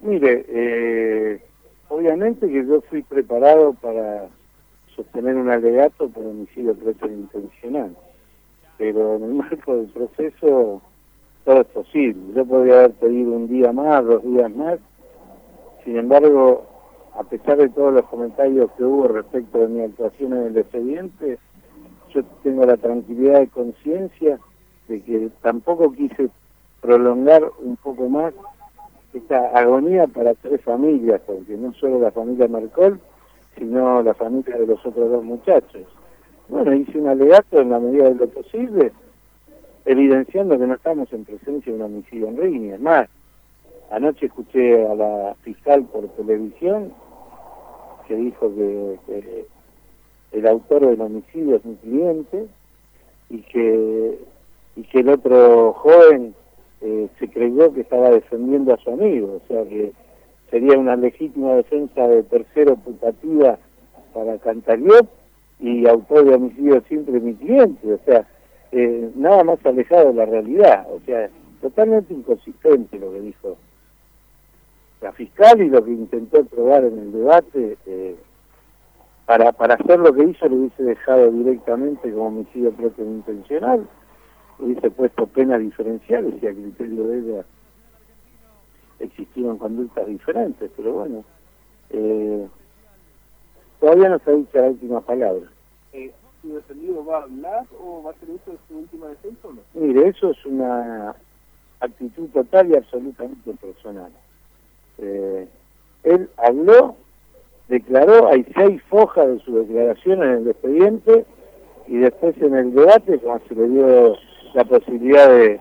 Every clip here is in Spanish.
Mire, eh, obviamente que yo fui preparado para sostener un alegato por homicidio intencional, pero en el marco del proceso todo es posible. Yo podría haber pedido un día más, dos días más, sin embargo, a pesar de todos los comentarios que hubo respecto de mi actuación en el expediente, yo tengo la tranquilidad de conciencia de que tampoco quise prolongar un poco más esta agonía para tres familias, porque no solo la familia Marcol, sino la familia de los otros dos muchachos. Bueno, hice un alegato en la medida de lo posible, evidenciando que no estamos en presencia de un homicidio en línea. Es más, anoche escuché a la fiscal por televisión que dijo que, que el autor del homicidio es mi cliente y que, y que el otro joven eh, se creyó que estaba defendiendo a su amigo, o sea que sería una legítima defensa de tercero putativa para Cantariop y autor de homicidio siempre mi cliente, o sea, eh, nada más alejado de la realidad, o sea, totalmente inconsistente lo que dijo la fiscal y lo que intentó probar en el debate. Eh, para, para hacer lo que hizo, le hubiese dejado directamente como homicidio propio intencional hubiese puesto penas diferenciales y a criterio de ella existieron conductas diferentes, pero bueno, eh, todavía no se ha dicho la última palabra. Eh, ¿Su defendido va a hablar o va a ser eso de su última defensa o no? Mire, eso es una actitud total y absolutamente personal. Eh, él habló, declaró, hay seis fojas de su declaración en el expediente y después en el debate, como se le dio la posibilidad de,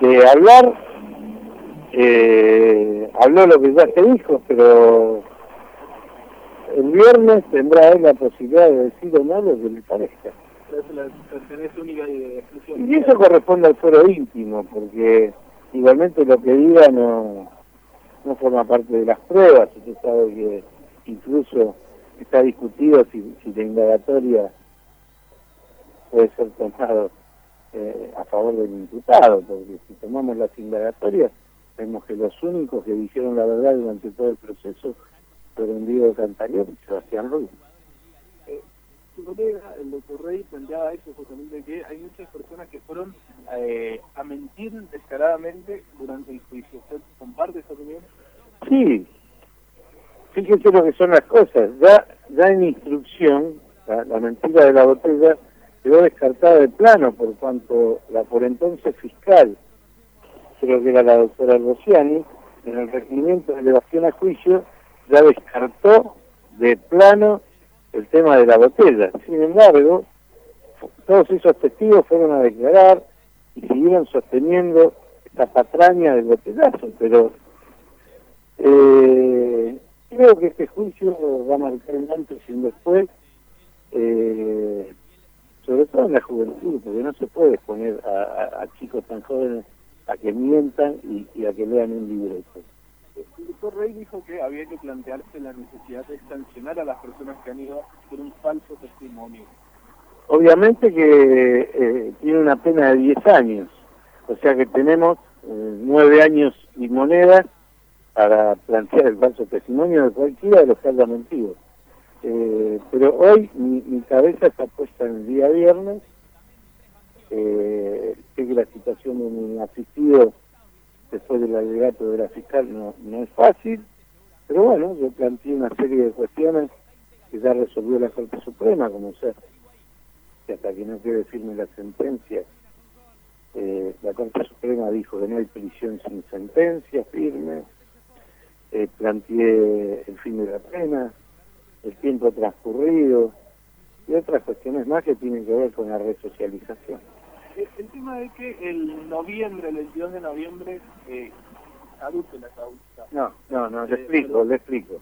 de hablar. Eh, habló lo que ya se dijo, pero el viernes tendrá él la posibilidad de decir o no lo que le parezca. Y eso corresponde al foro íntimo, porque igualmente lo que diga no, no forma parte de las pruebas. Usted sabe que incluso está discutido si, si la indagatoria puede ser tomado eh, a favor del imputado, porque si tomamos las indagatorias, vemos que los únicos que dijeron la verdad durante todo el proceso fueron Diego Cantarión y Sebastián Ruiz. Eh, su colega, el doctor Rey, planteaba eso justamente, que hay muchas personas que fueron eh, a mentir descaradamente durante el juicio. ¿Usted comparte esa opinión? Sí. Fíjese lo que son las cosas. Ya, ya en instrucción, la mentira de la botella quedó descartada de plano por cuanto la por entonces fiscal, creo que era la doctora Rociani, en el requerimiento de elevación a juicio, ya descartó de plano el tema de la botella. Sin embargo, todos esos testigos fueron a declarar y siguieron sosteniendo esta patraña del botellazo, pero eh, creo que este juicio va a marcar un antes y un después eh, sobre todo en la juventud, porque no se puede exponer a, chicos tan jóvenes a que mientan y, a que lean un libreto. El doctor Rey dijo que había que plantearse la necesidad de sancionar a las personas que han ido por un falso testimonio. Obviamente que eh, tiene una pena de 10 años, o sea que tenemos eh, nueve años y monedas para plantear el falso testimonio de cualquiera de los que haya mentido. Eh, pero hoy mi, cabeza está puesta en el día viernes. Eh, sé que la situación de mi asistido después del alegato de la fiscal no, no es fácil, pero bueno, yo planteé una serie de cuestiones que ya resolvió la Corte Suprema, como ser que hasta que no quede firme la sentencia, eh, la Corte Suprema dijo que no hay prisión sin sentencia firme, eh, planteé el fin de la pena, el tiempo transcurrido y otras cuestiones más que tienen que ver con la resocialización. El, tema es que el noviembre, el 22 de noviembre, eh, la causa. No, no, no, le eh, explico, le explico.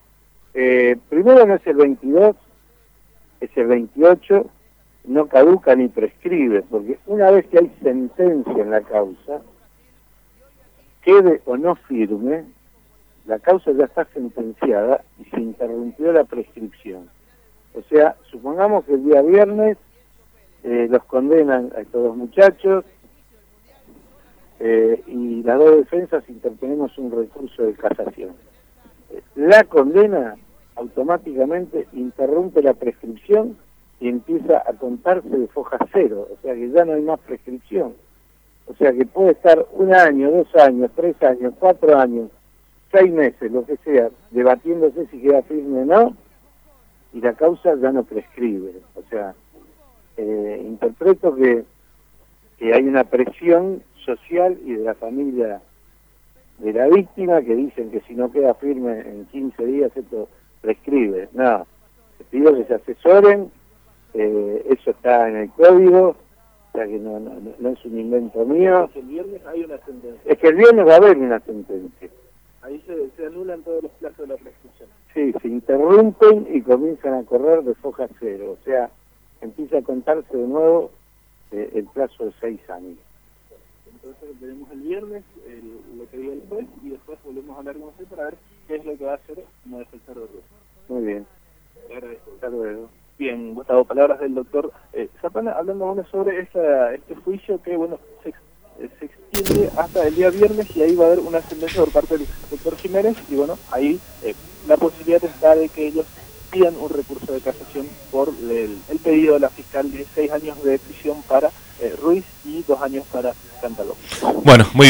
Eh, primero no es el 22, es el 28, no caduca ni prescribe, porque una vez que hay sentencia en la causa, quede o no firme, la causa ya está sentenciada y se interrumpió la prescripción. O sea, supongamos que el día viernes eh, los condenan a estos dos muchachos, eh, y las dos defensas interponemos un recurso de casación. La condena automáticamente interrumpe la prescripción y empieza a contarse de foja cero, o sea que ya no hay más prescripción. O sea que puede estar un año, dos años, tres años, cuatro años, seis meses, lo que sea, debatiéndose si queda firme o no, y la causa ya no prescribe. O sea, eh, interpreto que, que hay una presión social y de la familia de la víctima que dicen que si no queda firme en 15 días esto prescribe. No, les pido que se asesoren, eh, eso está en el código, o sea que no, no, es un invento mío. Es que el viernes hay una sentencia. Es que el viernes va a haber una sentencia. Ahí se, se anulan todos los plazos de la prescripción. Sí, se interrumpen y comienzan a correr de foja cero, o sea, empieza a contarse de nuevo eh, el plazo de seis años. Entonces veremos el viernes lo que diga el juez y después volvemos a hablar con usted para ver qué es lo que va a hacer como defensor de Rusia. Muy bien. Le agradezco. Hasta luego. Bien, Gustavo, palabras del doctor eh, Zapana, hablando bueno sobre esta, este juicio que, bueno, se, eh, se, extiende hasta el día viernes y ahí va a haber una sentencia por parte del doctor Jiménez y, bueno, ahí eh, la posibilidad está de que ellos pidan un recurso de casación por el, el pedido de la fiscal de seis años de prisión para eh, Ruiz y dos años para Cantaló. Bueno, muy bien.